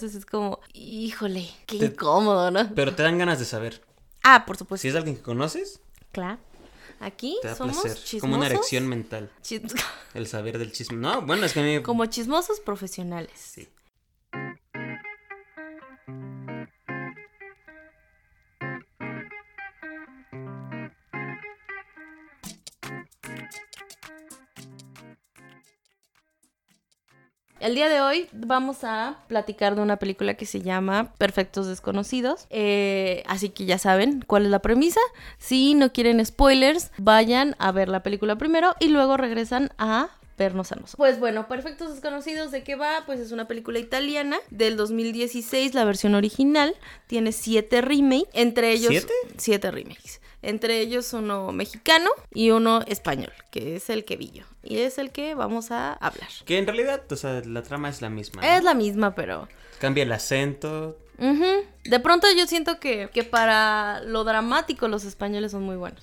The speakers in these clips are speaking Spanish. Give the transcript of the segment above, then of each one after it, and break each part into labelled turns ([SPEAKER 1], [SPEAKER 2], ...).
[SPEAKER 1] Entonces es como, híjole, qué
[SPEAKER 2] Te-
[SPEAKER 1] incómodo, ¿no?
[SPEAKER 2] Pero te dan ganas de saber.
[SPEAKER 1] Ah, por supuesto.
[SPEAKER 2] Si es alguien que conoces,
[SPEAKER 1] Claro. Aquí
[SPEAKER 2] te da
[SPEAKER 1] somos
[SPEAKER 2] placer.
[SPEAKER 1] chismosos.
[SPEAKER 2] Como una erección mental.
[SPEAKER 1] chis-
[SPEAKER 2] El saber del chisme. No, bueno, es que a mí.
[SPEAKER 1] como chismosos profesionales.
[SPEAKER 2] Sí.
[SPEAKER 1] El día de hoy vamos a platicar de una película que se llama Perfectos Desconocidos. Eh, así que ya saben cuál es la premisa. Si no quieren spoilers, vayan a ver la película primero y luego regresan a vernos a nosotros. Pues bueno, Perfectos Desconocidos, ¿de qué va? Pues es una película italiana del 2016, la versión original. Tiene siete remakes, entre ellos...
[SPEAKER 2] ¿Siete?
[SPEAKER 1] Siete remakes. Entre ellos uno mexicano y uno español, que es el que vi yo. Y es el que vamos a hablar.
[SPEAKER 2] Que en realidad, o sea, la trama es la misma. ¿no?
[SPEAKER 1] Es la misma, pero...
[SPEAKER 2] Cambia el acento.
[SPEAKER 1] Ujú. De pronto yo siento que, que para lo dramático los españoles son muy buenos.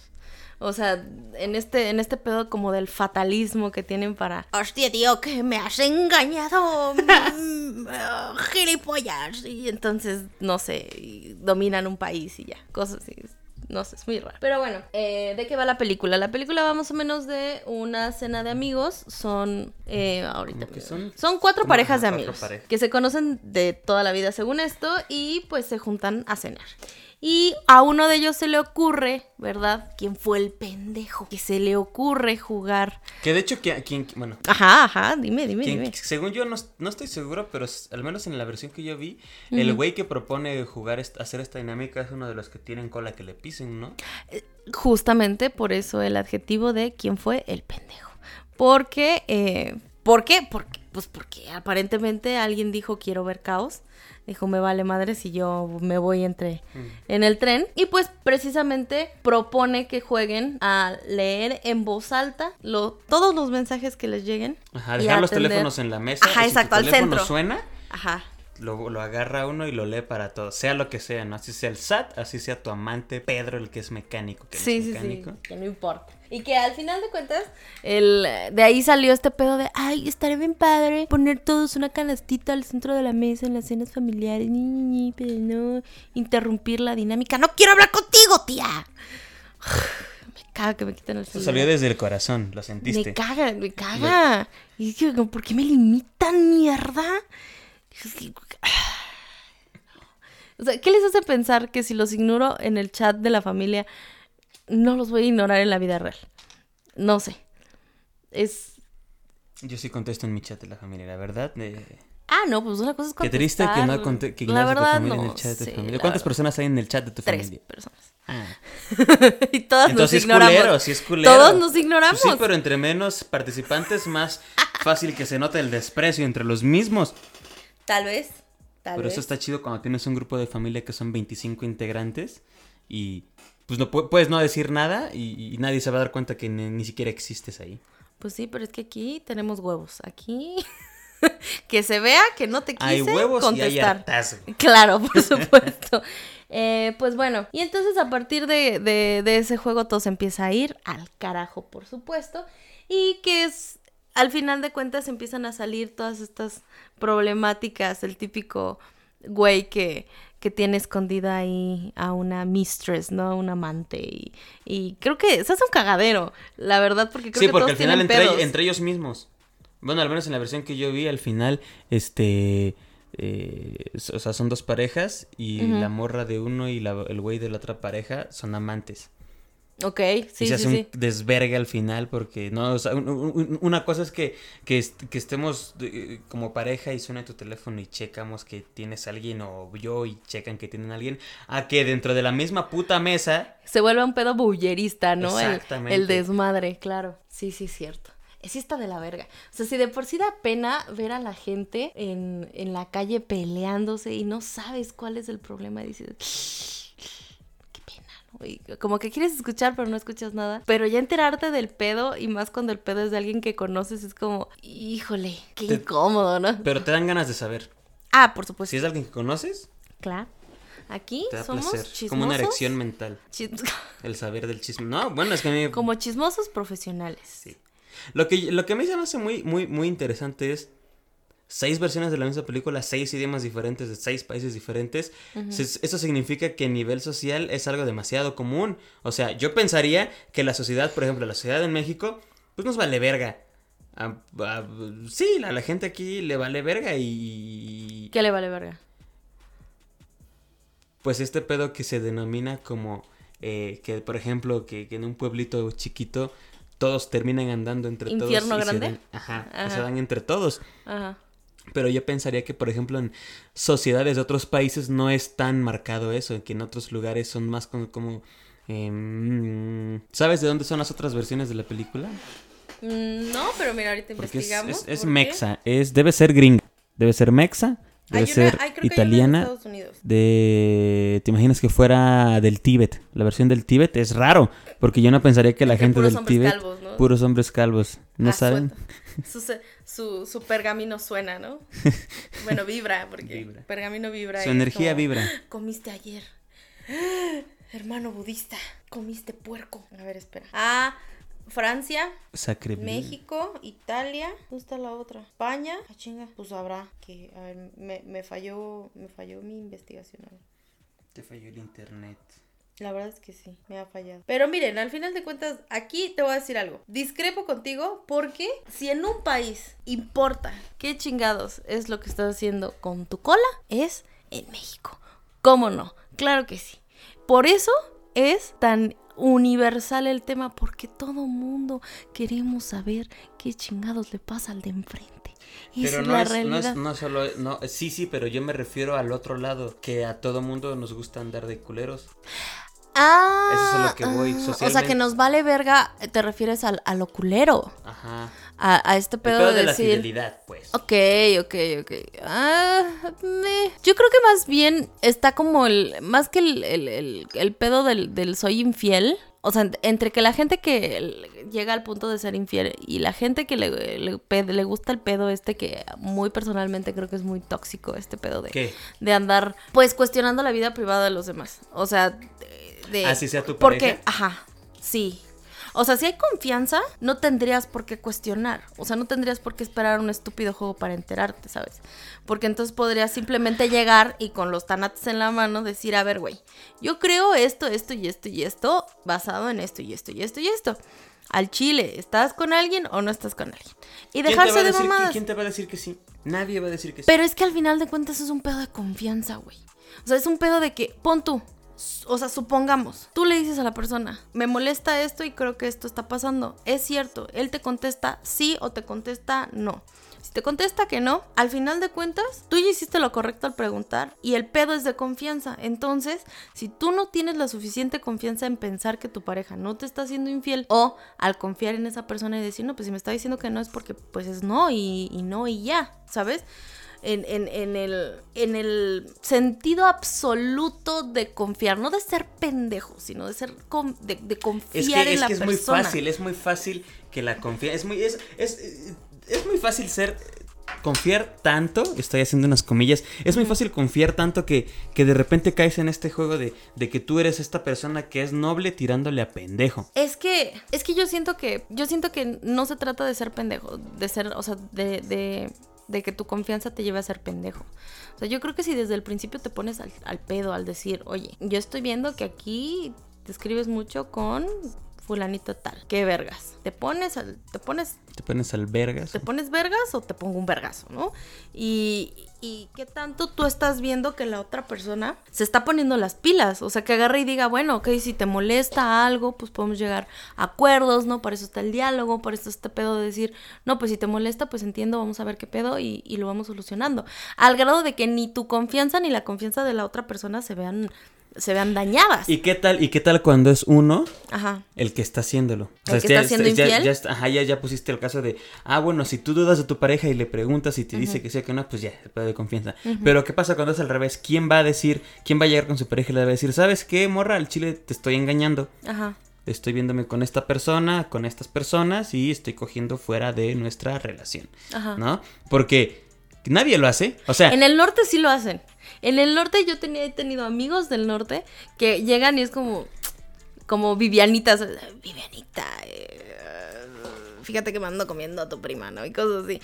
[SPEAKER 1] O sea, en este, en este pedo como del fatalismo que tienen para... Hostia, tío, que me has engañado, gilipollas. Y entonces, no sé, y dominan un país y ya, cosas así. No sé, es muy raro. Pero bueno, eh, ¿de qué va la película? La película va más o menos de una cena de amigos. Son, eh, ahorita...
[SPEAKER 2] ¿Cómo que son?
[SPEAKER 1] Son cuatro parejas de amigos
[SPEAKER 2] parejas.
[SPEAKER 1] que se conocen de toda la vida según esto y pues se juntan a cenar. Y a uno de ellos se le ocurre, ¿verdad? ¿Quién fue el pendejo? Que se le ocurre jugar.
[SPEAKER 2] Que de hecho, quien- bueno,
[SPEAKER 1] Ajá, ajá, dime, dime, dime.
[SPEAKER 2] según yo no, no estoy seguro, pero al menos en la versión que yo vi, el güey que propone jugar, hacer esta dinámica es uno de los que tienen cola que le pisen, ¿no?
[SPEAKER 1] Justamente por eso el adjetivo de quién fue el pendejo. Porque, eh, ¿por qué? Porque, pues porque aparentemente alguien dijo quiero ver caos. Dijo, me vale madre si yo me voy entre en el tren. Y pues precisamente propone que jueguen a leer en voz alta lo- todos los mensajes que les lleguen.
[SPEAKER 2] Ajá, dejar los teléfonos en la mesa.
[SPEAKER 1] Ajá,
[SPEAKER 2] y si
[SPEAKER 1] exacto,
[SPEAKER 2] tu
[SPEAKER 1] al
[SPEAKER 2] teléfono
[SPEAKER 1] centro.
[SPEAKER 2] suena,
[SPEAKER 1] Ajá.
[SPEAKER 2] Lo, lo agarra uno y lo lee para todo. Sea lo que sea, ¿no? Así sea el SAT, así sea tu amante Pedro, el que es mecánico, que no
[SPEAKER 1] Sí,
[SPEAKER 2] es
[SPEAKER 1] sí,
[SPEAKER 2] mecánico.
[SPEAKER 1] sí, que no importa. Y que al final de cuentas, el, de ahí salió este pedo de, ay, estaría bien padre poner todos una canastita al centro de la mesa en las cenas familiares, ni, ni, ni, pero no interrumpir la dinámica. No quiero hablar contigo, tía. Me caga que me quiten el celular.
[SPEAKER 2] salió desde el corazón, lo sentiste.
[SPEAKER 1] Me caga, me caga. Y es que, ¿por qué me limitan, mierda? O sea, ¿qué les hace pensar que si los ignoro en el chat de la familia, no los voy a ignorar en la vida real? No sé. Es...
[SPEAKER 2] Yo sí contesto en mi chat de la familia, la verdad.
[SPEAKER 1] Ah, no, pues una cosa es
[SPEAKER 2] Qué triste que no conte que
[SPEAKER 1] La
[SPEAKER 2] ignoras a tu
[SPEAKER 1] verdad,
[SPEAKER 2] familia en
[SPEAKER 1] no.
[SPEAKER 2] el chat de
[SPEAKER 1] sí,
[SPEAKER 2] tu familia. ¿Cuántas
[SPEAKER 1] verdad.
[SPEAKER 2] personas hay en el chat de tu
[SPEAKER 1] Tres
[SPEAKER 2] familia?
[SPEAKER 1] personas.
[SPEAKER 2] Ah.
[SPEAKER 1] y todas
[SPEAKER 2] Entonces
[SPEAKER 1] nos
[SPEAKER 2] es
[SPEAKER 1] ignoramos.
[SPEAKER 2] culero, sí es culero.
[SPEAKER 1] Todos nos ignoramos.
[SPEAKER 2] Pues sí, pero entre menos participantes, más fácil que se note el desprecio entre los mismos.
[SPEAKER 1] Tal vez. Tal vez.
[SPEAKER 2] eso está chido cuando tienes un grupo de familia que son 25 integrantes y pues no pu- puedes no decir nada y, y nadie se va a dar cuenta que ni, ni siquiera existes ahí.
[SPEAKER 1] Pues sí, pero es que aquí tenemos huevos. Aquí que se vea que no te quise
[SPEAKER 2] Hay huevos y hay
[SPEAKER 1] contestar.
[SPEAKER 2] hartazgo.
[SPEAKER 1] Claro, por supuesto. Eh, pues bueno, y entonces a partir de, de- de ese juego todo se empieza a ir al carajo, por supuesto. Y que es, al final de cuentas empiezan a salir todas estas problemáticas, el típico güey que, que tiene escondida ahí a una mistress, ¿no? A un amante. Y, y creo que se hace un cagadero, la verdad, porque creo
[SPEAKER 2] Sí,
[SPEAKER 1] que
[SPEAKER 2] porque
[SPEAKER 1] todos
[SPEAKER 2] al final
[SPEAKER 1] tienen
[SPEAKER 2] entre, entre ellos mismos. Bueno, al menos en la versión que yo vi, al final, este... eh, o sea, son dos parejas y la morra de uno y la- el güey de la otra pareja son amantes.
[SPEAKER 1] Ok,
[SPEAKER 2] y
[SPEAKER 1] sí,
[SPEAKER 2] se hace
[SPEAKER 1] sí,
[SPEAKER 2] un desvergue al final porque, no, o sea, un- un- una cosa es que, que, est- que estemos eh, como pareja y suena tu teléfono y checamos que tienes a alguien o yo y checan que tienen a alguien, a que dentro de la misma puta mesa
[SPEAKER 1] se vuelve un pedo bullerista, ¿no?
[SPEAKER 2] Exactamente.
[SPEAKER 1] El, desmadre, claro. Sí, sí, cierto. Sí está de la verga. O sea, si de por sí da pena ver a la gente en, en la calle peleándose y no sabes cuál es el problema, y dices. Y como que quieres escuchar, pero no escuchas nada. Pero ya enterarte del pedo, y más cuando el pedo es de alguien que conoces, es como, híjole, qué
[SPEAKER 2] Te-
[SPEAKER 1] incómodo, ¿no?
[SPEAKER 2] pero te dan ganas de saber.
[SPEAKER 1] Ah, por supuesto.
[SPEAKER 2] Si es alguien que conoces,
[SPEAKER 1] Claro. Aquí
[SPEAKER 2] te da
[SPEAKER 1] somos
[SPEAKER 2] placer.
[SPEAKER 1] chismosos.
[SPEAKER 2] Como una erección mental.
[SPEAKER 1] chis-
[SPEAKER 2] El saber del chisme. No, bueno, es que a mí...
[SPEAKER 1] como chismosos profesionales.
[SPEAKER 2] Sí. Lo que, lo que a mí se me hace muy, muy, muy interesante es seis versiones de la misma película, seis idiomas diferentes de seis países diferentes, se- eso significa que a nivel social es algo demasiado común. O sea, yo pensaría que la sociedad, por ejemplo, la sociedad en México, pues nos vale verga. A- a- sí, a la gente aquí le vale verga y...
[SPEAKER 1] ¿Qué le vale verga?
[SPEAKER 2] Pues este pedo que se denomina como eh, que, por ejemplo, que, que en un pueblito chiquito todos terminan andando entre
[SPEAKER 1] ¿Infierno
[SPEAKER 2] todos. se
[SPEAKER 1] grande?
[SPEAKER 2] dan- ajá, que se
[SPEAKER 1] Ajá.
[SPEAKER 2] dan entre todos.
[SPEAKER 1] Ajá.
[SPEAKER 2] Pero yo pensaría que, por ejemplo, en sociedades de otros países no es tan marcado eso, que en otros lugares son más como... como, em, ¿Sabes de dónde son las otras versiones de la película?
[SPEAKER 1] Mm, No, pero mira, ahorita
[SPEAKER 2] Porque
[SPEAKER 1] investigamos.
[SPEAKER 2] es, mexa, es, debe ser gringa, debe ser mexa, debe
[SPEAKER 1] Hay una-
[SPEAKER 2] ser italiana,
[SPEAKER 1] Estados Unidos.
[SPEAKER 2] de... ¿Te imaginas que fuera del Tíbet? La versión del Tíbet es raro, porque yo no pensaría que la
[SPEAKER 1] De
[SPEAKER 2] gente del Tíbet...
[SPEAKER 1] calvos, ¿no?
[SPEAKER 2] Puros hombres calvos, ¿no
[SPEAKER 1] Ah,
[SPEAKER 2] saben?
[SPEAKER 1] Su, su, su pergamino suena, ¿no? Bueno, vibra, porque
[SPEAKER 2] Vibra.
[SPEAKER 1] pergamino vibra.
[SPEAKER 2] Su energía
[SPEAKER 1] como,
[SPEAKER 2] vibra.
[SPEAKER 1] Comiste ayer. Hermano budista, comiste puerco. A ver, espera. Ah, Francia,
[SPEAKER 2] Sacre
[SPEAKER 1] México, Italia. ¿Dónde está la otra? España. Ah, chinga. Pues habrá que. A ver, me, me falló. Me falló mi investigación. A ver.
[SPEAKER 2] Te falló el internet.
[SPEAKER 1] La verdad es que sí, me ha fallado. Pero miren, al final de cuentas, aquí te voy a decir algo. Discrepo contigo porque si en un país importa qué chingados es lo que estás haciendo con tu cola, es en México. ¿Cómo no? Claro que sí. Por eso es tan universal el tema, porque todo mundo queremos saber qué chingados le pasa al de enfrente.
[SPEAKER 2] Pero no es, no es no solo no sí sí pero yo me refiero al otro lado que a todo mundo nos gusta andar de culeros
[SPEAKER 1] Ah,
[SPEAKER 2] Eso es a lo que voy,
[SPEAKER 1] ah, O sea,
[SPEAKER 2] socialmente.
[SPEAKER 1] que nos vale verga, te refieres al, a lo culero.
[SPEAKER 2] ajá
[SPEAKER 1] A, a este pedo,
[SPEAKER 2] pedo
[SPEAKER 1] de
[SPEAKER 2] de la
[SPEAKER 1] decir.
[SPEAKER 2] fidelidad pues
[SPEAKER 1] Ok, ok, ok. Ah, me- Yo creo que más bien está como el. Más que el, el- el- el pedo del, del soy infiel. O sea, ent- entre que la gente que llega al punto de ser infiel y la gente que le, le, le gusta el pedo este, que muy personalmente creo que es muy tóxico este pedo de,
[SPEAKER 2] ¿Qué?
[SPEAKER 1] de andar, pues, cuestionando la vida privada de los demás. O sea, de...
[SPEAKER 2] Así sea tu
[SPEAKER 1] Porque,
[SPEAKER 2] pareja.
[SPEAKER 1] ajá, sí. O sea, si hay confianza, no tendrías por qué cuestionar. O sea, no tendrías por qué esperar un estúpido juego para enterarte, ¿sabes? Porque entonces podrías simplemente llegar y con los tanates en la mano decir, a ver, güey, yo creo esto, esto y esto y esto, basado en esto y esto y esto y esto. Al chile, ¿estás con alguien o no estás con alguien? Y
[SPEAKER 2] ¿Quién te va
[SPEAKER 1] dejarse de
[SPEAKER 2] que-
[SPEAKER 1] mamadas.
[SPEAKER 2] ¿Quién te va a decir que sí? Nadie va a decir que sí.
[SPEAKER 1] Pero es que al final de cuentas es un pedo de confianza, güey. O sea, es un pedo de que, pon tú, o sea, supongamos, tú le dices a la persona, me molesta esto y creo que esto está pasando. Es cierto, él te contesta sí o te contesta no. Si te contesta que no, al final de cuentas, tú ya hiciste lo correcto al preguntar y el pedo es de confianza. Entonces, si tú no tienes la suficiente confianza en pensar que tu pareja no te está haciendo infiel o al confiar en esa persona y decir, no, pues si me está diciendo que no es porque pues es no y, y no y ya, ¿sabes? En, en- en el, en el sentido absoluto de confiar, no de ser pendejo, sino de ser con- de, de confiar
[SPEAKER 2] Es que,
[SPEAKER 1] en
[SPEAKER 2] es,
[SPEAKER 1] la
[SPEAKER 2] que es
[SPEAKER 1] persona.
[SPEAKER 2] muy fácil, es muy fácil que la confianza. Es muy, es, es, es muy fácil ser. Confiar tanto, estoy haciendo unas comillas, es muy fácil confiar tanto que, que de repente caes en este juego de, de que tú eres esta persona que es noble tirándole a pendejo.
[SPEAKER 1] Es que, es que yo siento que, yo siento que no se trata de ser pendejo, de ser, o sea, de, de, de que tu confianza te lleve a ser pendejo. O sea, yo creo que si desde el principio te pones al, al pedo al decir, oye, yo estoy viendo que aquí te escribes mucho con fulanito tal, qué vergas. Te pones al, te pones
[SPEAKER 2] Te pones al vergas.
[SPEAKER 1] ¿Te pones vergas o te pongo un vergazo, no? Y, y qué tanto tú estás viendo que la otra persona se está poniendo las pilas. O sea, que agarre y diga, bueno, ok, si te molesta algo, pues podemos llegar a acuerdos, ¿no? Por eso está el diálogo, por eso este pedo de decir, no, pues si te molesta, pues entiendo, vamos a ver qué pedo y, y lo vamos solucionando. Al grado de que ni tu confianza ni la confianza de la otra persona se vean, se vean dañadas.
[SPEAKER 2] ¿Y qué tal, y qué tal cuando es uno
[SPEAKER 1] Ajá.
[SPEAKER 2] el que está haciéndolo?
[SPEAKER 1] ¿El que está siendo
[SPEAKER 2] ya,
[SPEAKER 1] infiel?
[SPEAKER 2] ya está- ajá, ya, ya pusiste el caso de, ah, bueno, si tú dudas de tu pareja y le preguntas y te dice que sí o que no, pues ya, el pedo de confianza. Pero ¿qué pasa cuando es al revés? ¿Quién va a decir, quién va a llegar con su pareja y le va a decir, ¿sabes qué, morra? Al chile te estoy engañando.
[SPEAKER 1] Ajá.
[SPEAKER 2] Estoy viéndome con esta persona, con estas personas y estoy cogiendo fuera de nuestra relación.
[SPEAKER 1] Ajá.
[SPEAKER 2] ¿No? Porque nadie lo hace. O sea,
[SPEAKER 1] En el norte sí lo hacen. En el norte yo tenía, he tenido amigos del norte que llegan y es como, como Vivianitas. Vivianita, eh, fíjate que me ando comiendo a tu prima, ¿no? Y cosas así.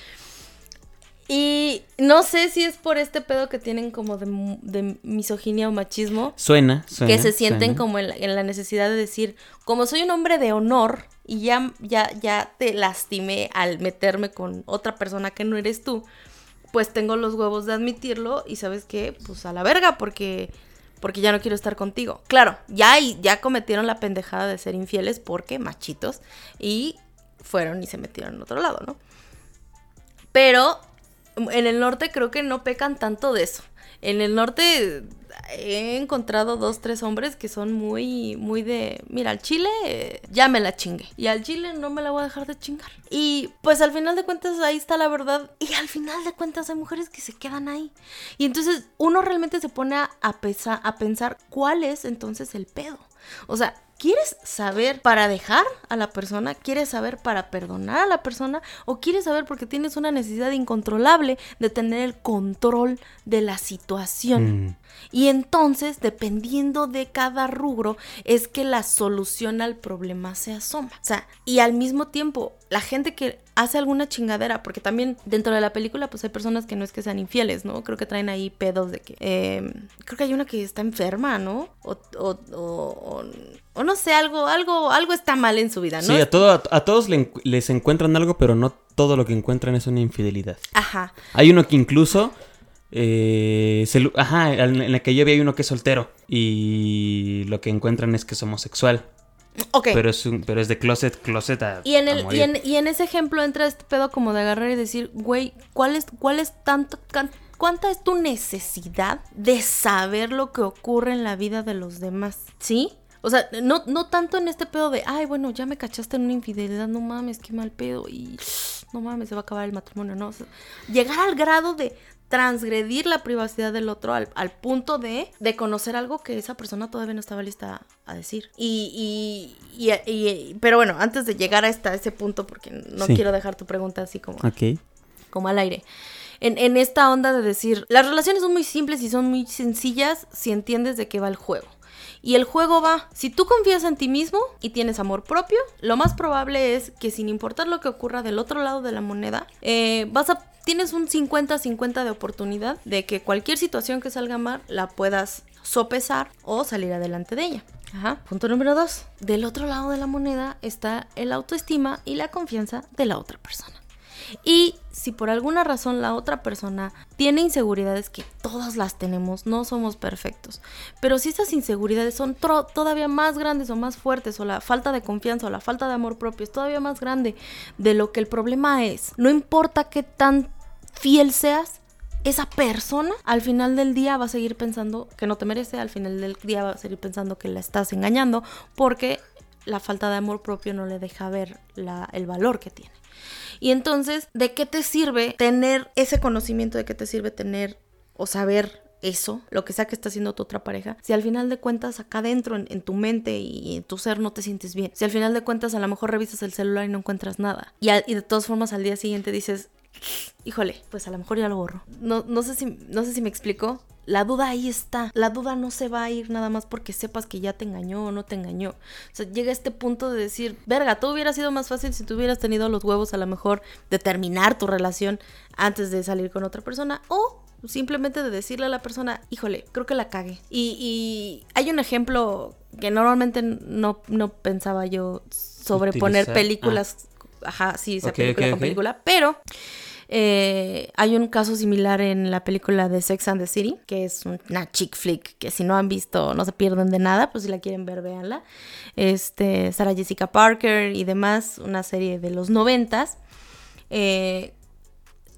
[SPEAKER 1] Y no sé si es por este pedo que tienen como de, misoginia o machismo,
[SPEAKER 2] Suena, suena.
[SPEAKER 1] que se sienten
[SPEAKER 2] suena.
[SPEAKER 1] como en la, en la necesidad de decir, como soy un hombre de honor y ya, ya, ya te lastimé al meterme con otra persona que no eres tú, pues tengo los huevos de admitirlo y sabes qué, pues a la verga, porque, porque ya no quiero estar contigo. Claro, ya, ya cometieron la pendejada de ser infieles porque machitos y fueron y se metieron en otro lado, ¿no? Pero en el norte creo que no pecan tanto de eso. En el norte he encontrado dos, tres hombres que son muy, muy de, mira, al chile ya me la chingué. Y al chile no me la voy a dejar de chingar. Y pues al final de cuentas ahí está la verdad. Y al final de cuentas hay mujeres que se quedan ahí. Y entonces uno realmente se pone a pesa- a pensar cuál es entonces el pedo. O sea, ¿quieres saber para dejar a la persona? ¿Quieres saber para perdonar a la persona? ¿O quieres saber porque tienes una necesidad incontrolable de tener el control de la situación?
[SPEAKER 2] Mm.
[SPEAKER 1] Y entonces, dependiendo de cada rubro, es que la solución al problema se asoma. O sea, y al mismo tiempo, la gente que hace alguna chingadera, porque también dentro de la película, pues hay personas que no es que sean infieles, ¿no? Creo que traen ahí pedos de que... eh, creo que hay una que está enferma, ¿no? O, o, o, o- o no sé, algo, algo, algo está mal en su vida, ¿no?
[SPEAKER 2] Sí, a, todo, a, a todos le les encuentran algo, pero no todo lo que encuentran es una infidelidad.
[SPEAKER 1] Ajá.
[SPEAKER 2] Hay uno que incluso. eh, se ajá, en en la que yo vi hay uno que es soltero. Y lo que encuentran es que es homosexual. Pero es un, pero es de closet, closet a.
[SPEAKER 1] Y en,
[SPEAKER 2] a
[SPEAKER 1] el, y, en, y en ese ejemplo entra este pedo como de agarrar y decir, güey, ¿cuál es, cuál es tanto, can- cuánta es tu necesidad de saber lo que ocurre en la vida de los demás? ¿Sí? O sea, no, no tanto en este pedo de, ay, bueno, ya me cachaste en una infidelidad, no mames, qué mal pedo, y no mames, se va a acabar el matrimonio, ¿no? O sea, llegar al grado de transgredir la privacidad del otro al, al punto de, de conocer algo que esa persona todavía no estaba lista a decir. Y, y, y- y- pero bueno, antes de llegar a, esta, a ese punto, porque no
[SPEAKER 2] Sí.
[SPEAKER 1] quiero dejar tu pregunta así como,
[SPEAKER 2] Ok.
[SPEAKER 1] como al aire. En, en esta onda de decir, las relaciones son muy simples y son muy sencillas si entiendes de qué va el juego. Y el juego va, si tú confías en ti mismo y tienes amor propio, lo más probable es que sin importar lo que ocurra del otro lado de la moneda, eh, vas a, tienes un 50-50 de oportunidad de que cualquier situación que salga mal la puedas sopesar o salir adelante de ella. Ajá. Punto número dos. Del otro lado de la moneda está el autoestima y la confianza de la otra persona. Y si por alguna razón la otra persona tiene inseguridades, que todas las tenemos, no somos perfectos, pero si esas inseguridades son todavía más grandes o más fuertes, o la falta de confianza o la falta de amor propio es todavía más grande de lo que el problema es, no importa qué tan fiel seas, esa persona al final del día va a seguir pensando que no te merece, al final del día va a seguir pensando que la estás engañando, porque la falta de amor propio no le deja ver el valor que tiene. Y entonces, ¿de qué te sirve tener ese conocimiento? ¿De qué te sirve tener o saber eso, lo que sea que está haciendo tu otra pareja? Si al final de cuentas acá adentro, en, tu mente y en tu ser no te sientes bien. Si al final de cuentas a lo mejor revisas el celular y no encuentras nada. Y de todas formas al día siguiente dices, híjole, pues a lo mejor ya lo borro. No, no, sé, si, no sé si me explico. La duda ahí está. La duda no se va a ir nada más porque sepas que ya te engañó o no te engañó. O sea, llega este punto de decir, verga, todo hubiera sido más fácil si tú hubieras tenido los huevos a lo mejor de terminar tu relación antes de salir con otra persona o simplemente de decirle a la persona, híjole, creo que la cagué. Y, y hay un ejemplo que normalmente no, no pensaba yo sobre poner películas, ajá, sí, esa película con película, pero eh, hay un caso similar en la película de Sex and the City, que es una chick flick que si no han visto no se pierden de nada, pues si la quieren ver, véanla. Este, Sarah Jessica Parker y demás, una serie de los noventas. Eh,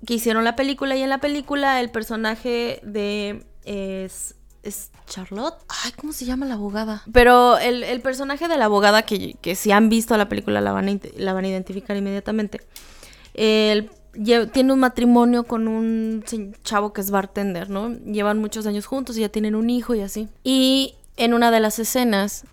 [SPEAKER 1] que hicieron la película y en la película el personaje de es, es Charlotte. Ay, ¿cómo se llama la abogada? Pero el, el personaje de la abogada que, que si han visto la película la van a, la van a identificar inmediatamente. Lle- tiene un matrimonio con un chavo que es bartender, ¿no? Llevan muchos años juntos y ya tienen un hijo y así. Y en una de las escenas,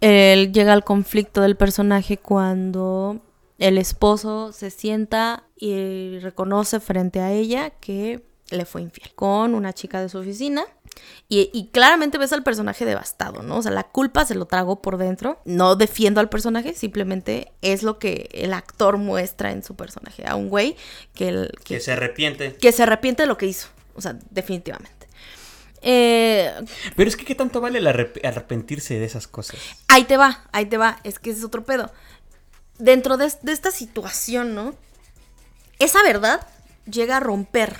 [SPEAKER 1] él llega al conflicto del personaje cuando el esposo se sienta y reconoce frente a ella que le fue infiel con una chica de su oficina Y, y claramente ves al personaje devastado, ¿no? O sea, la culpa se lo tragó por dentro. No defiendo al personaje, simplemente es lo que el actor muestra en su personaje. A un güey que, el-
[SPEAKER 2] Que se arrepiente.
[SPEAKER 1] que se arrepiente de lo que hizo. O sea, definitivamente. Eh,
[SPEAKER 2] Pero es que qué tanto vale el arrep- arrepentirse de esas cosas.
[SPEAKER 1] ahí te va, ahí te va. Es que ese es otro pedo. Dentro de, de esta situación, ¿no? Esa verdad llega a romper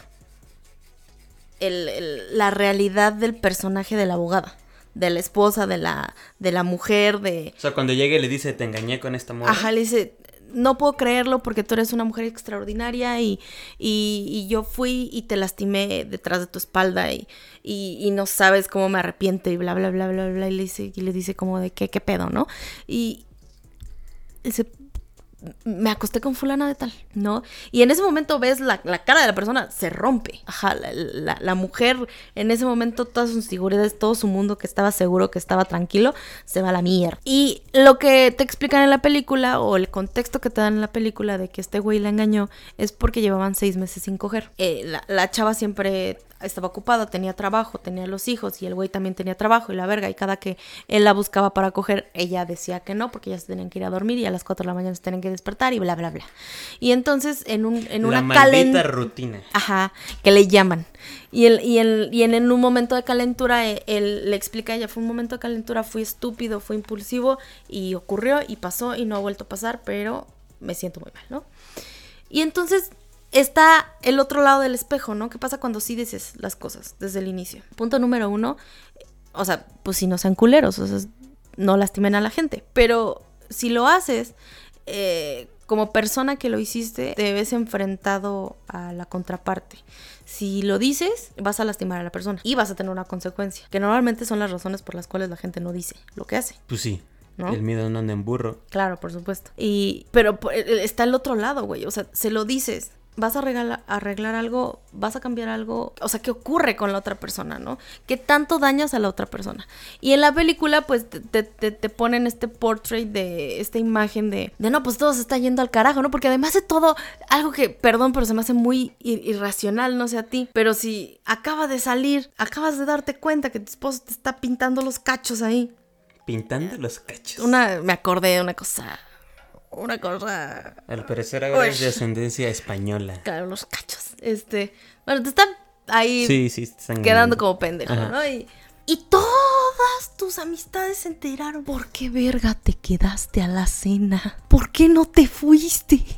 [SPEAKER 1] el- el- la realidad del personaje de la abogada. De la esposa, de la, de la mujer, de...
[SPEAKER 2] O sea, cuando llega y le dice, te engañé con esta morra.
[SPEAKER 1] Ajá, le dice, no puedo creerlo porque tú eres una mujer extraordinaria y, y, y yo fui y te lastimé detrás de tu espalda y, y, y no sabes cómo me arrepiento y bla, bla, bla, bla, bla. Y le dice, y le dice como de qué, qué pedo, ¿no? Y dice, me acosté con fulana de tal, ¿no? Y en ese momento ves la, la cara de la persona, se rompe. Ajá, la, la- mujer, en ese momento todas sus seguridades, todo su mundo que estaba seguro, que estaba tranquilo, se va a la mierda. Y lo que te explican en la película, o el contexto que te dan en la película de que este güey la engañó, es porque llevaban seis meses sin coger. Eh, la chava siempre estaba ocupada, tenía trabajo, tenía los hijos y el güey también tenía trabajo y la verga. Y cada que él la buscaba para coger, ella decía que no, porque ya se tenían que ir a dormir y a las 4 de la mañana se tenían que despertar y bla, bla, bla. Y entonces en, un, en
[SPEAKER 2] la
[SPEAKER 1] una
[SPEAKER 2] maldita
[SPEAKER 1] calentura...
[SPEAKER 2] rutina.
[SPEAKER 1] Ajá, que le llaman. Y, el, y, el, y en, en un momento de calentura, eh, él, le explica a ella, fue un momento de calentura, fui estúpido, fue impulsivo y ocurrió y pasó y no ha vuelto a pasar, pero me siento muy mal, ¿no? Y entonces está el otro lado del espejo, ¿no? ¿Qué pasa cuando sí dices las cosas desde el inicio? Punto número uno, o sea, pues si no sean culeros, o sea, no lastimen a la gente, pero si lo haces, eh, como persona que lo hiciste, te ves enfrentado a la contraparte. Si lo dices, vas a lastimar a la persona y vas a tener una consecuencia, que normalmente son las razones por las cuales la gente no dice lo que hace.
[SPEAKER 2] Pues sí.
[SPEAKER 1] ¿No?
[SPEAKER 2] El miedo no anda en burro.
[SPEAKER 1] Claro, por supuesto. Y, pero por- está el otro lado, güey. O sea, se lo dices. Vas a arreglar, arreglar algo, vas a cambiar algo. O sea, ¿qué ocurre con la otra persona, no? ¿Qué tanto dañas a la otra persona? Y en la película, pues, te, te- te- ponen este portrait de esta imagen de, de no, pues todo se está yendo al carajo, ¿no? Porque además de todo, algo que, perdón, pero se me hace muy ir- irracional, no sé a ti. Pero si acaba de salir, acabas de darte cuenta que tu esposo te está pintando los cachos ahí.
[SPEAKER 2] Pintando los cachos.
[SPEAKER 1] Una, me acordé de una cosa. Una cosa.
[SPEAKER 2] Al parecer ahora
[SPEAKER 1] Uy.
[SPEAKER 2] es de ascendencia española.
[SPEAKER 1] Claro, los cachos. Este. Bueno, te están ahí
[SPEAKER 2] Sí, sí, están
[SPEAKER 1] quedando como pendejo,
[SPEAKER 2] Ajá.
[SPEAKER 1] ¿no? Y, y todas tus amistades se enteraron. ¿Por qué verga te quedaste a la cena? ¿Por qué no te fuiste?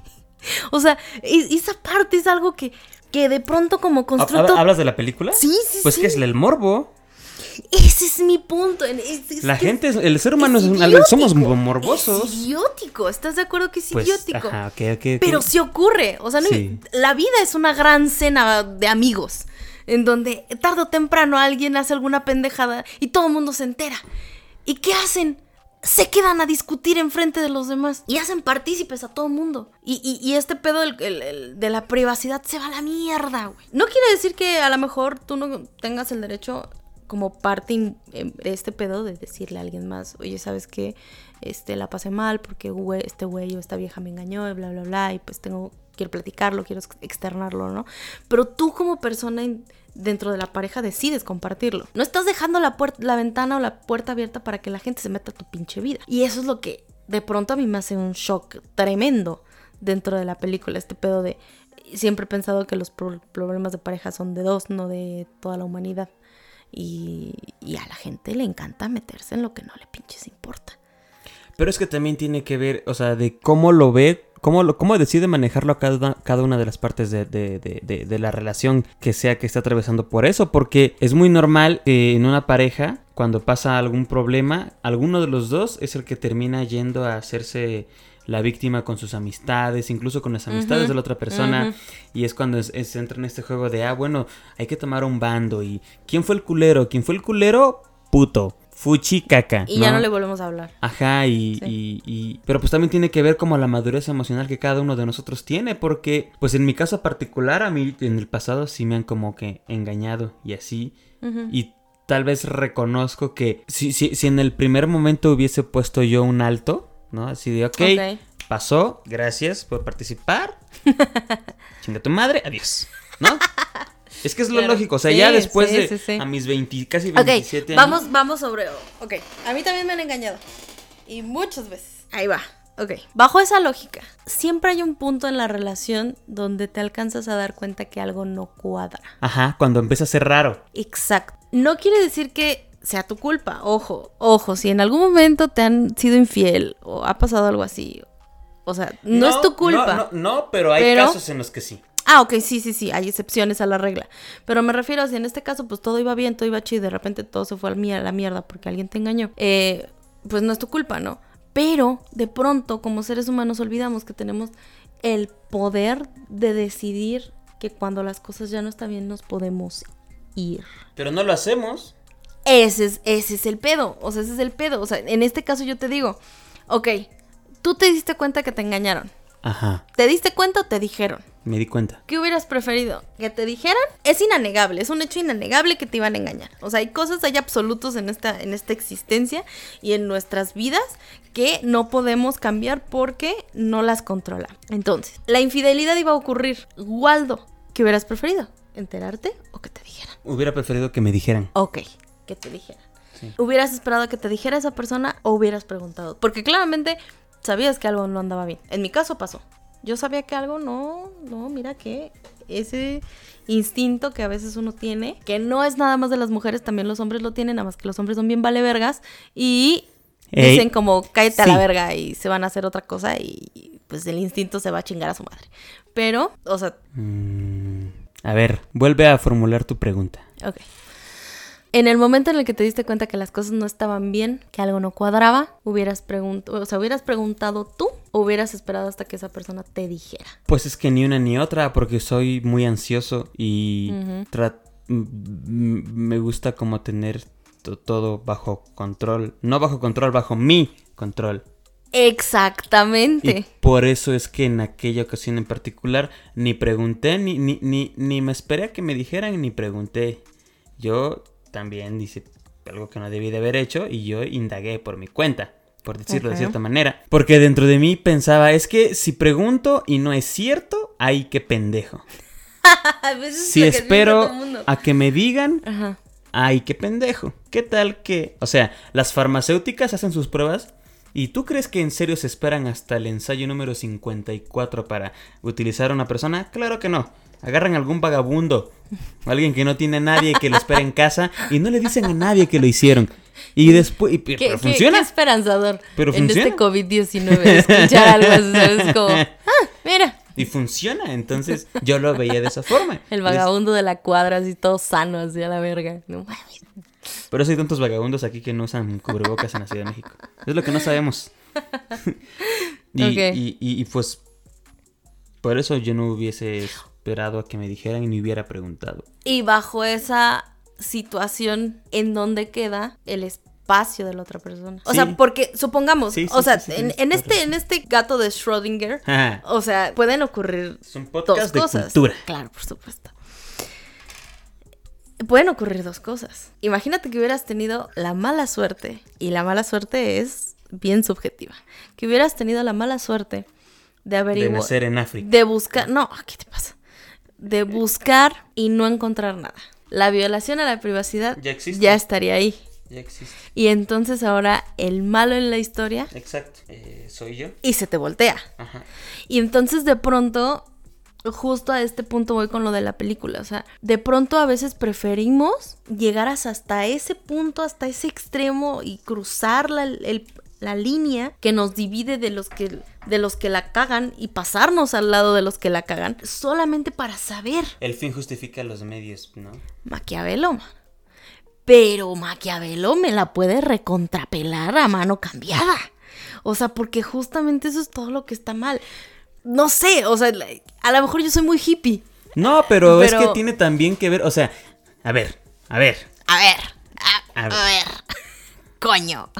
[SPEAKER 1] O sea, esa parte es algo que, que de pronto como
[SPEAKER 2] ¿Hab-
[SPEAKER 1] constructo.
[SPEAKER 2] hab- ¿Hablas de la película?
[SPEAKER 1] Sí, sí,
[SPEAKER 2] Pues
[SPEAKER 1] sí.
[SPEAKER 2] que es el morbo.
[SPEAKER 1] Ese es mi punto. es- es
[SPEAKER 2] La gente, es- el ser humano es, un- somos morbosos.
[SPEAKER 1] Es idiótico. ¿Estás de acuerdo que es
[SPEAKER 2] Pues,
[SPEAKER 1] idiótico?
[SPEAKER 2] ajá.
[SPEAKER 1] Pero sí ocurre. O sea, no-
[SPEAKER 2] Sí.
[SPEAKER 1] la vida es una gran cena de amigos. En donde tarde o temprano alguien hace alguna pendejada y todo el mundo se entera. ¿Y qué hacen? Se quedan a discutir enfrente de los demás y hacen partícipes a todo el mundo. Y, y- y este pedo del- el- el- de la privacidad se va a la mierda, güey. No quiere decir que a lo mejor tú no tengas el derecho como parte em, de este pedo de decirle a alguien más, oye, ¿sabes qué? Este, la pasé mal porque este güey o esta vieja me engañó y bla, bla, bla, y pues tengo, quiero platicarlo, quiero ex- externarlo, ¿no? Pero tú como persona dentro de la pareja decides compartirlo. No estás dejando la, puerta, la ventana o la puerta abierta para que la gente se meta a tu pinche vida. Y eso es lo que de pronto a mí me hace un shock tremendo dentro de la película, este pedo de... Siempre he pensado que los pro- problemas de pareja son de dos, no de toda la humanidad. Y, y a la gente le encanta meterse en lo que no le pinches importa.
[SPEAKER 2] Pero es que también tiene que ver, o sea, de cómo lo ve, cómo, lo, cómo decide manejarlo a cada, cada una de las partes de- de- de- de la relación que sea que esté atravesando por eso. Porque es muy normal que en una pareja, cuando pasa algún problema, alguno de los dos es el que termina yendo a hacerse la víctima con sus amistades, incluso con las amistades de la otra persona. Y es cuando es- entra en este juego de, ah, bueno, hay que tomar un bando. ¿Y quién fue el culero? ¿Quién fue el culero? Puto. Fuchi caca.
[SPEAKER 1] Y ya no le volvemos a hablar.
[SPEAKER 2] Ajá, y,
[SPEAKER 1] Sí.
[SPEAKER 2] y- y- Pero pues también tiene que ver como la madurez emocional que cada uno de nosotros tiene, porque pues en mi caso particular, a mí en el pasado sí me han como que engañado y así, y tal vez reconozco que si, si, si en el primer momento hubiese puesto yo un alto, ¿no? Así de, ok,
[SPEAKER 1] Ok. pasó,
[SPEAKER 2] gracias por participar, chinga tu madre, adiós, ¿no? Es que es lo lógico, o sea,
[SPEAKER 1] sí,
[SPEAKER 2] ya después
[SPEAKER 1] sí,
[SPEAKER 2] de
[SPEAKER 1] sí,
[SPEAKER 2] a mis 20, casi
[SPEAKER 1] Ok,
[SPEAKER 2] 27 años.
[SPEAKER 1] vamos, vamos sobre. Ok, a mí también me han engañado. Y muchas veces. Ahí va. Ok. Bajo esa lógica, siempre hay un punto en la relación donde te alcanzas a dar cuenta que algo no cuadra.
[SPEAKER 2] Ajá, cuando empieza a ser raro.
[SPEAKER 1] Exacto. No quiere decir que sea tu culpa. Ojo, ojo, si en algún momento te han sido infiel o ha pasado algo así. O sea, no, es tu culpa.
[SPEAKER 2] No, no, no, pero hay
[SPEAKER 1] Pero-
[SPEAKER 2] casos en los que sí.
[SPEAKER 1] Ah, ok, sí, sí, sí, hay excepciones a la regla. Pero me refiero a si en este caso pues todo iba bien, todo iba chido y de repente todo se fue a la mie- a la mierda porque alguien te engañó. Eh, pues no es tu culpa, ¿no? Pero de pronto como seres humanos olvidamos que tenemos el poder de decidir que cuando las cosas ya no están bien nos podemos ir.
[SPEAKER 2] Pero no lo hacemos.
[SPEAKER 1] Ese es, ese es el pedo. O sea, ese es el pedo. O sea, en este caso yo te digo, ok, tú te diste cuenta que te engañaron.
[SPEAKER 2] Ajá,
[SPEAKER 1] ¿Te diste cuenta o te dijeron?
[SPEAKER 2] me di cuenta.
[SPEAKER 1] ¿Qué hubieras preferido? ¿Que te dijeran? Es inanegable, es un hecho inanegable que te iban a engañar. O sea, hay cosas, hay absolutos en esta, en esta existencia y en nuestras vidas que no podemos cambiar porque no las controla. Entonces, la infidelidad iba a ocurrir. Waldo, ¿qué hubieras preferido? ¿Enterarte o que te dijeran?
[SPEAKER 2] Hubiera preferido que me dijeran.
[SPEAKER 1] Ok, que te dijeran.
[SPEAKER 2] Sí.
[SPEAKER 1] ¿Hubieras esperado que te dijera esa persona o hubieras preguntado? Porque claramente sabías que algo no andaba bien. En mi caso pasó. Yo sabía que algo no, no, mira que ese instinto que a veces uno tiene, que no es nada más de las mujeres, también los hombres lo tienen, nada más que los hombres son bien vale vergas y
[SPEAKER 2] Ey,
[SPEAKER 1] dicen como cállate a la verga y se van a hacer otra cosa y pues el instinto se va a chingar a su madre. Pero, o sea,
[SPEAKER 2] Mm, a ver, vuelve a formular tu pregunta.
[SPEAKER 1] Ok. En el momento en el que te diste cuenta que las cosas no estaban bien, que algo no cuadraba, hubieras preguntado, o sea, hubieras preguntado tú o hubieras esperado hasta que esa persona te dijera.
[SPEAKER 2] Pues es que ni una ni otra, porque soy muy ansioso y me gusta como tener to- todo bajo control. No bajo control, bajo mi control.
[SPEAKER 1] Exactamente.
[SPEAKER 2] Y por eso es que en aquella ocasión en particular ni pregunté, ni, ni, ni, ni me esperé a que me dijeran, ni pregunté. Yo también hice algo que no debí de haber hecho y yo indagué por mi cuenta, por decirlo de cierta manera. Porque dentro de mí pensaba, es que si pregunto y no es cierto, ay, qué pendejo.
[SPEAKER 1] A veces es
[SPEAKER 2] Si espero a que me digan,
[SPEAKER 1] Ajá.
[SPEAKER 2] ay, qué pendejo. ¿Qué tal que, o sea, las farmacéuticas hacen sus pruebas y tú crees que en serio se esperan hasta el ensayo número 54 para utilizar a una persona? Claro que no. Agarran a algún vagabundo, alguien que no tiene a nadie que lo espera en casa y no le dicen a nadie que lo hicieron. Y después, y-
[SPEAKER 1] ¿Qué,
[SPEAKER 2] pero funciona.
[SPEAKER 1] qué esperanzador
[SPEAKER 2] Pero
[SPEAKER 1] en
[SPEAKER 2] funciona.
[SPEAKER 1] este COVID-19 escuchar algo así, ¿sabes? Como, ah, mira,
[SPEAKER 2] Y funciona, entonces yo lo veía de esa forma.
[SPEAKER 1] el vagabundo de la cuadra así todo sano, así a la verga. No mames.
[SPEAKER 2] Por eso hay tantos vagabundos aquí que no usan cubrebocas en la Ciudad de México. Es lo que no sabemos. y,
[SPEAKER 1] Ok.
[SPEAKER 2] y- y- y, pues por eso yo no hubiese esperado a que me dijeran y me hubiera preguntado.
[SPEAKER 1] Y bajo esa situación, ¿en dónde queda el espacio de la otra persona? O
[SPEAKER 2] Sí.
[SPEAKER 1] sea, porque supongamos,
[SPEAKER 2] Sí, sí,
[SPEAKER 1] o sea, en, este, en este gato de Schrödinger,
[SPEAKER 2] Ajá.
[SPEAKER 1] o sea, pueden ocurrir
[SPEAKER 2] Es un
[SPEAKER 1] dos
[SPEAKER 2] de
[SPEAKER 1] cosas.
[SPEAKER 2] cultura.
[SPEAKER 1] Claro, por supuesto. Pueden ocurrir dos cosas. Imagínate que hubieras tenido la mala suerte, y la mala suerte es bien subjetiva, que hubieras tenido la mala suerte de
[SPEAKER 2] De
[SPEAKER 1] averiguar,
[SPEAKER 2] nacer en África.
[SPEAKER 1] de buscar, no, ¿qué te pasa? De buscar y no encontrar nada. La violación a la privacidad
[SPEAKER 2] Ya existe.
[SPEAKER 1] ya estaría ahí.
[SPEAKER 2] Ya existe.
[SPEAKER 1] Y entonces ahora el malo en la historia
[SPEAKER 2] Exacto. Eh, Soy yo.
[SPEAKER 1] y se te voltea.
[SPEAKER 2] Ajá.
[SPEAKER 1] Y entonces de pronto, justo a este punto voy con lo de la película. O sea, de pronto a veces preferimos llegar hasta ese punto, hasta ese extremo y cruzar la, el- la línea que nos divide de los que, de los que la cagan y pasarnos al lado de los que la cagan solamente para saber.
[SPEAKER 2] El fin justifica los medios, ¿no?
[SPEAKER 1] Maquiavelo. Pero Maquiavelo me la puede recontrapelar a mano cambiada. O sea, porque justamente eso es todo lo que está mal. No sé, o sea, a lo mejor yo soy muy hippie.
[SPEAKER 2] No, pero, es que tiene también que ver, o sea, a ver, a ver,
[SPEAKER 1] A ver, a,
[SPEAKER 2] A
[SPEAKER 1] a
[SPEAKER 2] ver.
[SPEAKER 1] Coño.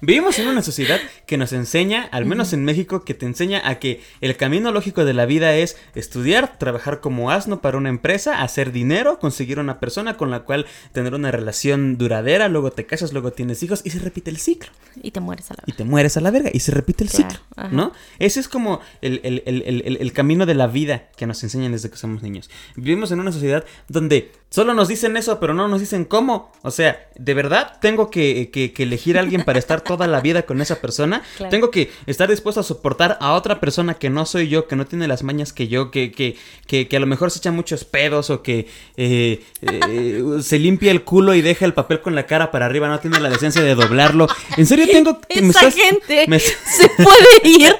[SPEAKER 2] Vivimos en una sociedad que nos enseña, al menos en México, que te enseña a que el camino lógico de la vida es estudiar, trabajar como asno para una empresa, hacer dinero, conseguir una persona con la cual tener una relación duradera, luego te casas, luego tienes hijos y se repite el ciclo.
[SPEAKER 1] Y te mueres a la
[SPEAKER 2] Y te mueres a la verga y se repite el
[SPEAKER 1] Claro,
[SPEAKER 2] ciclo,
[SPEAKER 1] ajá.
[SPEAKER 2] ¿no? Ese es como el- el- el- el camino de la vida que nos enseñan desde que somos niños. Vivimos en una sociedad donde solo nos dicen eso, pero no nos dicen cómo. O sea, ¿de verdad tengo que, que- que elegir a alguien para estar toda la vida con esa persona?
[SPEAKER 1] Claro.
[SPEAKER 2] Tengo que estar dispuesto a soportar a otra persona que no soy yo, que no tiene las mañas que yo, que, que, que, que a lo mejor se echa muchos pedos o que eh, eh, se limpia el culo y deja el papel con la cara para arriba, no tiene la decencia de doblarlo. ¿En serio tengo que...
[SPEAKER 1] Esa
[SPEAKER 2] estás-
[SPEAKER 1] gente
[SPEAKER 2] me-
[SPEAKER 1] se puede ir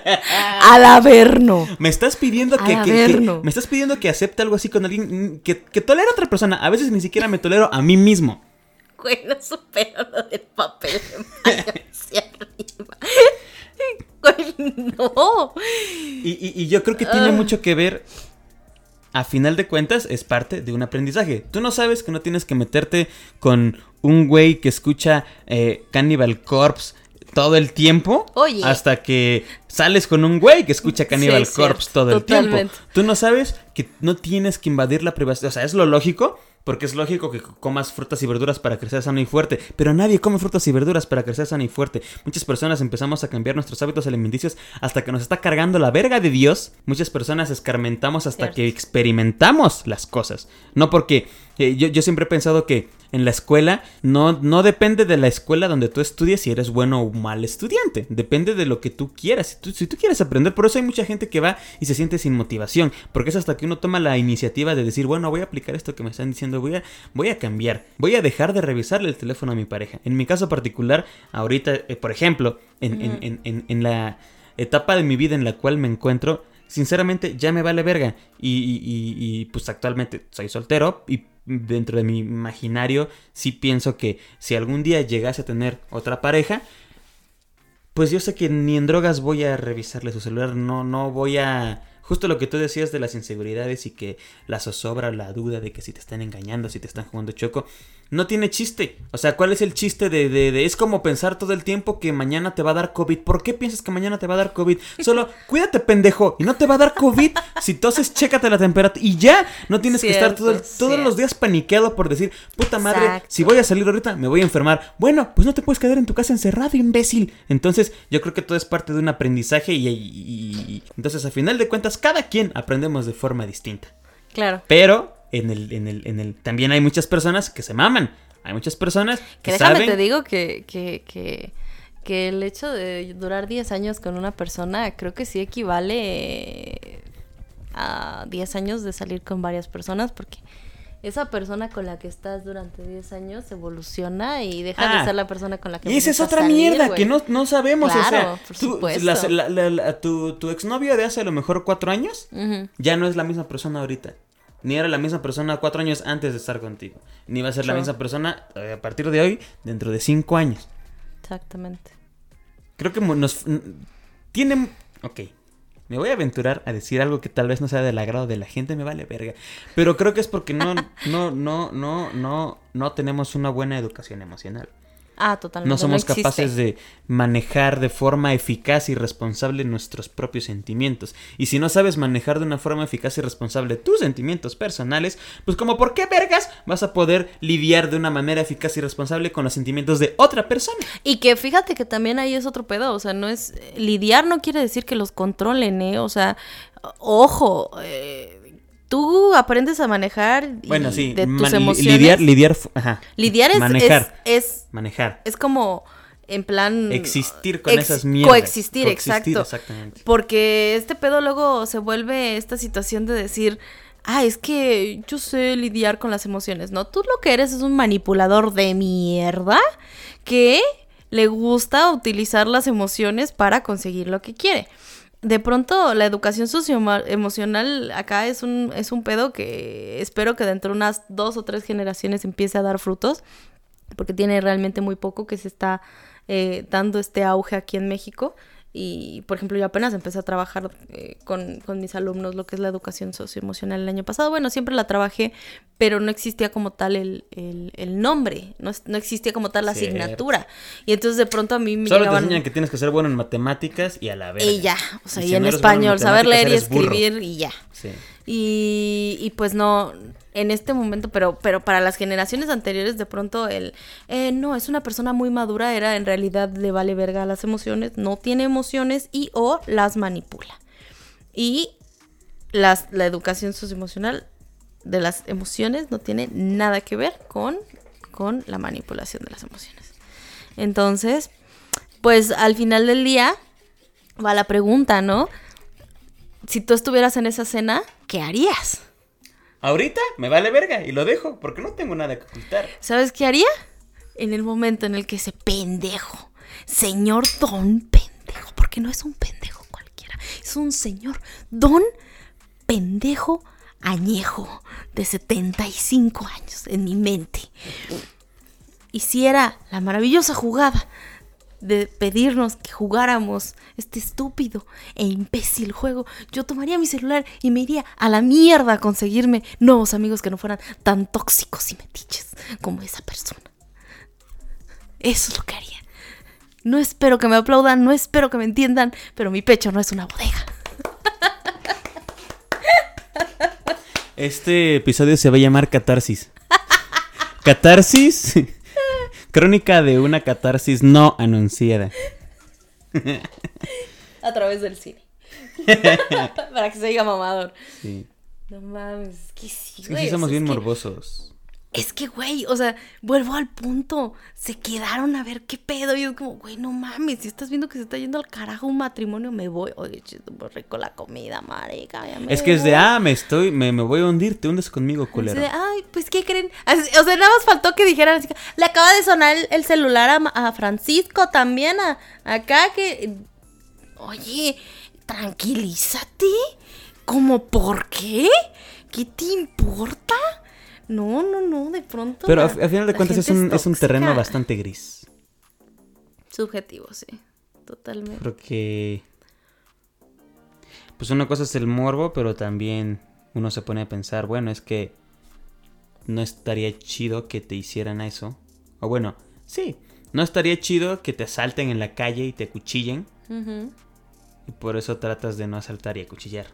[SPEAKER 1] al averno.
[SPEAKER 2] me estás pidiendo que, me estás pidiendo que acepte algo así con alguien que, que tolera a otra persona. A veces ni siquiera me tolero a mí mismo.
[SPEAKER 1] Güey, no supero lo del papel de hacia arriba. Güey, no.
[SPEAKER 2] Y, y- y yo creo que tiene mucho que ver. A final de cuentas, es parte de un aprendizaje. Tú no sabes que no tienes que meterte con un güey que escucha eh, Cannibal Corpse todo el tiempo.
[SPEAKER 1] Oye.
[SPEAKER 2] Hasta que sales con un güey que escucha Cannibal
[SPEAKER 1] cierto,
[SPEAKER 2] Corpse todo el tiempo. Tú no sabes que no tienes que invadir la privacidad. O sea, es lo lógico. Porque es lógico que comas frutas y verduras para crecer sano y fuerte. Pero nadie come frutas y verduras para crecer sano y fuerte. Muchas personas empezamos a cambiar nuestros hábitos alimenticios hasta que nos está cargando la verga de Dios. Muchas personas escarmentamos hasta
[SPEAKER 1] Cierto.
[SPEAKER 2] que experimentamos las cosas. No porque eh, yo, yo siempre he pensado que en la escuela no, no depende de la escuela donde tú estudies si eres bueno o mal estudiante. Depende de lo que tú quieras. Si tú, si tú quieres aprender, por eso hay mucha gente que va y se siente sin motivación. Porque es hasta que uno toma la iniciativa de decir, bueno, voy a aplicar esto que me están diciendo, voy a, voy a cambiar. Voy a dejar de revisarle el teléfono a mi pareja. En mi caso particular, ahorita, eh, por ejemplo, en- en- en la etapa de mi vida en la cual me encuentro, sinceramente ya me vale verga. Y, y- y- pues actualmente soy soltero y dentro de mi imaginario sí pienso que si algún día llegase a tener otra pareja, pues yo sé que ni en drogas voy a revisarle su celular, no, no voy a... Justo lo que tú decías de las inseguridades y que la zozobra, la duda de que si te están engañando, si te están jugando choco, no tiene chiste. O sea, ¿cuál es el chiste de, de, de- Es como pensar todo el tiempo que mañana te va a dar COVID. ¿Por qué piensas que mañana te va a dar COVID? Solo cuídate, pendejo. Y no te va a dar COVID. Si toses, chécate la temperatura. Y ya, no tienes que estar todo todos los días paniqueado por decir, puta madre,
[SPEAKER 1] Exacto.
[SPEAKER 2] si voy a salir ahorita, me voy a enfermar. Bueno, pues no te puedes quedar en tu casa encerrado, imbécil. Entonces, yo creo que todo es parte de un aprendizaje y, y- y- y- entonces, a final de cuentas, cada quien aprendemos de forma distinta.
[SPEAKER 1] Claro.
[SPEAKER 2] Pero en el, en el, en el, también hay muchas personas que se maman. Hay muchas personas que,
[SPEAKER 1] Que déjame
[SPEAKER 2] saben.
[SPEAKER 1] te digo que, que, que, que el hecho de durar 10 años con una persona creo que sí equivale a 10 años de salir con varias personas porque esa persona con la que estás durante 10 años evoluciona y deja
[SPEAKER 2] Ah.
[SPEAKER 1] de ser la persona con la que
[SPEAKER 2] Y esa es otra
[SPEAKER 1] salir,
[SPEAKER 2] mierda que no, no sabemos. o sea,
[SPEAKER 1] Claro,
[SPEAKER 2] tú- la- la- la- tu, tu exnovio de hace a lo mejor cuatro años
[SPEAKER 1] Ujú.
[SPEAKER 2] ya no es la misma persona ahorita. Ni era la misma persona cuatro años antes de estar contigo. Ni va a ser la misma persona eh, a partir de hoy, dentro de cinco años.
[SPEAKER 1] Exactamente.
[SPEAKER 2] Creo que nos... n- Tiene... Ok. Me voy a aventurar a decir algo que tal vez no sea del agrado de la gente, me vale verga. Pero creo que es porque no, no, no, no, no, no tenemos una buena educación emocional.
[SPEAKER 1] Ah, totalmente.
[SPEAKER 2] No somos capaces de manejar de forma eficaz y responsable nuestros propios sentimientos. Y si no sabes manejar de una forma eficaz y responsable tus sentimientos personales, pues como por qué vergas vas a poder lidiar de una manera eficaz y responsable con los sentimientos de otra persona.
[SPEAKER 1] Y que fíjate que también ahí es otro pedo, o sea, no es lidiar no quiere decir que los controlen, ¿eh? O sea, ojo, eh, tú aprendes a manejar y
[SPEAKER 2] Bueno, sí,
[SPEAKER 1] de tus emociones.
[SPEAKER 2] lidiar, lidiar, fu- ajá.
[SPEAKER 1] Lidiar es,
[SPEAKER 2] manejar,
[SPEAKER 1] es, es,
[SPEAKER 2] manejar.
[SPEAKER 1] es como en plan...
[SPEAKER 2] Existir con
[SPEAKER 1] ex-
[SPEAKER 2] esas mierdas.
[SPEAKER 1] Coexistir, exacto.
[SPEAKER 2] Exactamente.
[SPEAKER 1] Porque este pedo luego se vuelve esta situación de decir, ah, es que yo sé lidiar con las emociones, ¿no? Tú lo que eres es un manipulador de mierda que le gusta utilizar las emociones para conseguir lo que quiere. De pronto, la educación socioemocional acá es un, es un pedo que espero que dentro de unas dos o tres generaciones empiece a dar frutos, porque tiene realmente muy poco que se está eh, dando este auge aquí en México. Y, por ejemplo, yo apenas empecé a trabajar eh, con, con, mis alumnos lo que es la educación socioemocional el año pasado. Bueno, siempre la trabajé, pero no existía como tal el, el, el nombre, no, no, existía como tal la asignatura. Y entonces de pronto a mí me
[SPEAKER 2] Solo
[SPEAKER 1] llegaban...
[SPEAKER 2] te enseñan que tienes que ser bueno en matemáticas y a la vez.
[SPEAKER 1] Y ya, o sea, y, si en no español, bueno en saber leer y escribir burro. y ya.
[SPEAKER 2] Sí.
[SPEAKER 1] Y, y pues no, en este momento, pero, pero para las generaciones anteriores, de pronto el, eh, no, es una persona muy madura, era en realidad le vale verga las emociones, no tiene emociones y o las manipula. Y las, la educación socioemocional de las emociones no tiene nada que ver con, con la manipulación de las emociones. Entonces, pues al final del día va la pregunta, ¿no? Si tú estuvieras en esa cena, ¿qué harías?
[SPEAKER 2] Ahorita me vale verga y lo dejo porque no tengo nada que ocultar.
[SPEAKER 1] ¿Sabes qué haría? En el momento en el que ese pendejo, señor don pendejo, porque no es un pendejo cualquiera, es un señor don pendejo añejo de 75 años en mi mente. Hiciera la maravillosa jugada de pedirnos que jugáramos este estúpido e imbécil juego, yo tomaría mi celular y me iría a la mierda a conseguirme nuevos amigos que no fueran tan tóxicos y metiches como esa persona. Eso es lo que haría. No espero que me aplaudan, no espero que me entiendan, pero mi pecho no es una bodega.
[SPEAKER 2] Este episodio se va a llamar Catarsis. Catarsis Crónica de una catarsis no anunciada.
[SPEAKER 1] A través del cine. Para que se diga mamador.
[SPEAKER 2] Sí.
[SPEAKER 1] No mames, que sí,
[SPEAKER 2] Es que sí somos bien morbosos.
[SPEAKER 1] Es que, güey, o sea, vuelvo al punto. Se quedaron a ver qué pedo. Y es como, güey, no mames, si estás viendo que se está yendo al carajo un matrimonio, me voy. Oye, chido, muy rico la comida, marica. ya me
[SPEAKER 2] Es que es de, ah, me estoy, me, me voy a hundir, te hundes conmigo, culero.
[SPEAKER 1] de, Ay, pues, ¿qué creen? Así- o sea, nada más faltó que dijeran así, le acaba de sonar el, el celular a, a Francisco también, a, acá que... Oye, tranquilízate. ¿Cómo por qué? ¿Qué te importa? No, no, no, de pronto...
[SPEAKER 2] Pero
[SPEAKER 1] la-
[SPEAKER 2] a, a final de cuentas es un, es un terreno bastante gris.
[SPEAKER 1] Subjetivo, sí. Totalmente.
[SPEAKER 2] Porque. Pues una cosa es el morbo, pero también uno se pone a pensar, bueno, es que no estaría chido que te hicieran eso. O bueno, sí, no estaría chido que te asalten en la calle y te cuchillen. Y por eso tratas de no asaltar y acuchillar.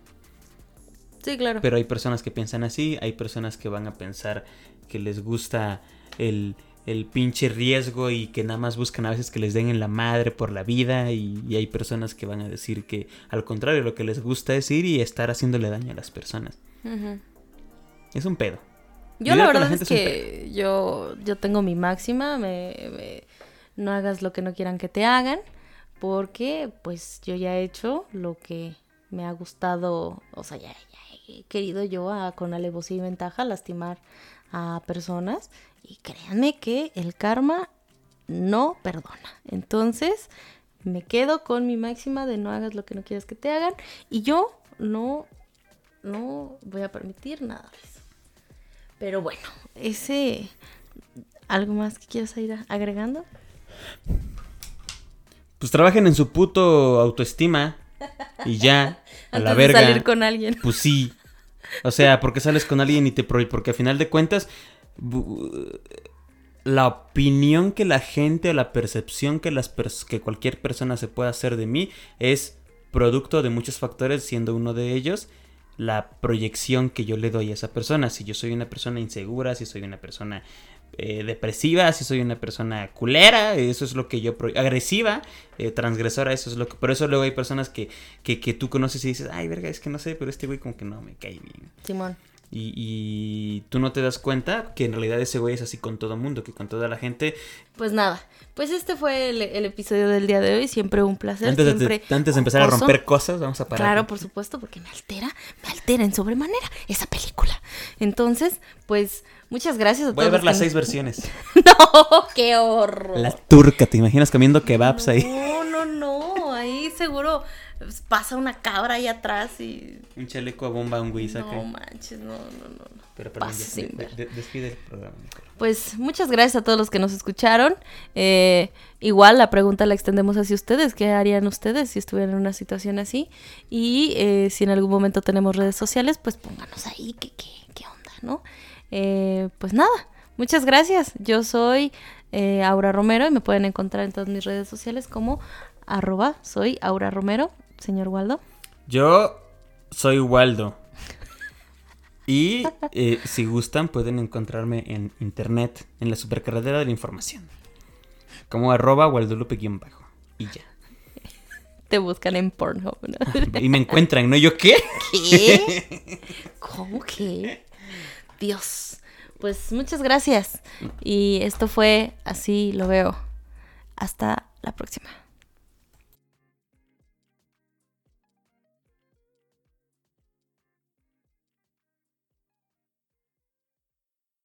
[SPEAKER 1] Sí, claro.
[SPEAKER 2] Pero hay personas que piensan así, hay personas que van a pensar que les gusta el, el pinche riesgo y que nada más buscan a veces que les den en la madre por la vida y, y hay personas que van a decir que al contrario lo que les gusta es ir y estar haciéndole daño a las personas. Es un pedo.
[SPEAKER 1] Yo la verdad es que yo, yo tengo mi máxima, me, me- no hagas lo que no quieran que te hagan, porque pues yo ya he hecho lo que me ha gustado, o sea, ya, ya querido yo a- con alevosía y ventaja lastimar a personas y créanme que el karma no perdona. Entonces me quedo con mi máxima de no hagas lo que no quieras que te hagan y yo no, no voy a permitir nada de eso. Pero bueno, ese... ¿Algo más que quieras ir agregando?
[SPEAKER 2] Pues trabajen en su puto autoestima y ya, a la verga.
[SPEAKER 1] de salir con alguien.
[SPEAKER 2] Pues sí. O sea, porque sales con alguien y te pro... Porque a final de cuentas, la opinión que la gente o la percepción que, las que cualquier persona se pueda hacer de mí es producto de muchos factores, siendo uno de ellos la proyección que yo le doy a esa persona. Si yo soy una persona insegura, si soy una persona eh, depresiva, si soy una persona culera, eso es lo que yo... agresiva, eh, transgresora, eso es lo que... Por eso luego hay personas que, que, que tú conoces y dices, ay, verga, es que no sé, pero este güey como que no me cae bien.
[SPEAKER 1] Simón.
[SPEAKER 2] Y, y tú no te das cuenta que en realidad ese güey es así con todo mundo, que con toda la gente.
[SPEAKER 1] Pues nada, pues este fue el, el episodio del día de hoy. Siempre un placer.
[SPEAKER 2] Antes de,
[SPEAKER 1] siempre
[SPEAKER 2] antes de empezar a romper cosas, vamos a parar.
[SPEAKER 1] Claro, por supuesto, porque me altera, me altera en sobremanera esa película. Entonces, pues, muchas gracias a
[SPEAKER 2] Voy a ver las
[SPEAKER 1] que-
[SPEAKER 2] seis versiones.
[SPEAKER 1] No, qué horror.
[SPEAKER 2] La turca, ¿te imaginas comiendo kebabs ahí?
[SPEAKER 1] No, no, no. Ahí seguro pasa una cabra ahí atrás y.
[SPEAKER 2] Un chaleco a bomba, un saca.
[SPEAKER 1] No manches, no, no, no.
[SPEAKER 2] Pero perdón, de- de- despide el programa. mejor.
[SPEAKER 1] Pues muchas gracias a todos los que nos escucharon. Eh, igual la pregunta la extendemos hacia ustedes. ¿Qué harían ustedes si estuvieran en una situación así? Y eh, si en algún momento tenemos redes sociales, pues pónganos ahí qué, qué, qué onda, ¿no? Eh, pues nada, muchas gracias. Yo soy eh, Aura Romero y me pueden encontrar en todas mis redes sociales como arroba soy Aura Romero, señor Waldo.
[SPEAKER 2] Yo soy Waldo. Y eh, si gustan pueden encontrarme en internet, en la supercarretera de la información. Como arroba Waldolupe-bajo. Y ya.
[SPEAKER 1] Te buscan en Pornhub, ¿no?
[SPEAKER 2] Y me encuentran, ¿no? ¿Yo qué?
[SPEAKER 1] ¿Qué? ¿Cómo que? Dios. Pues muchas gracias. Y esto fue Así lo veo. Hasta la próxima.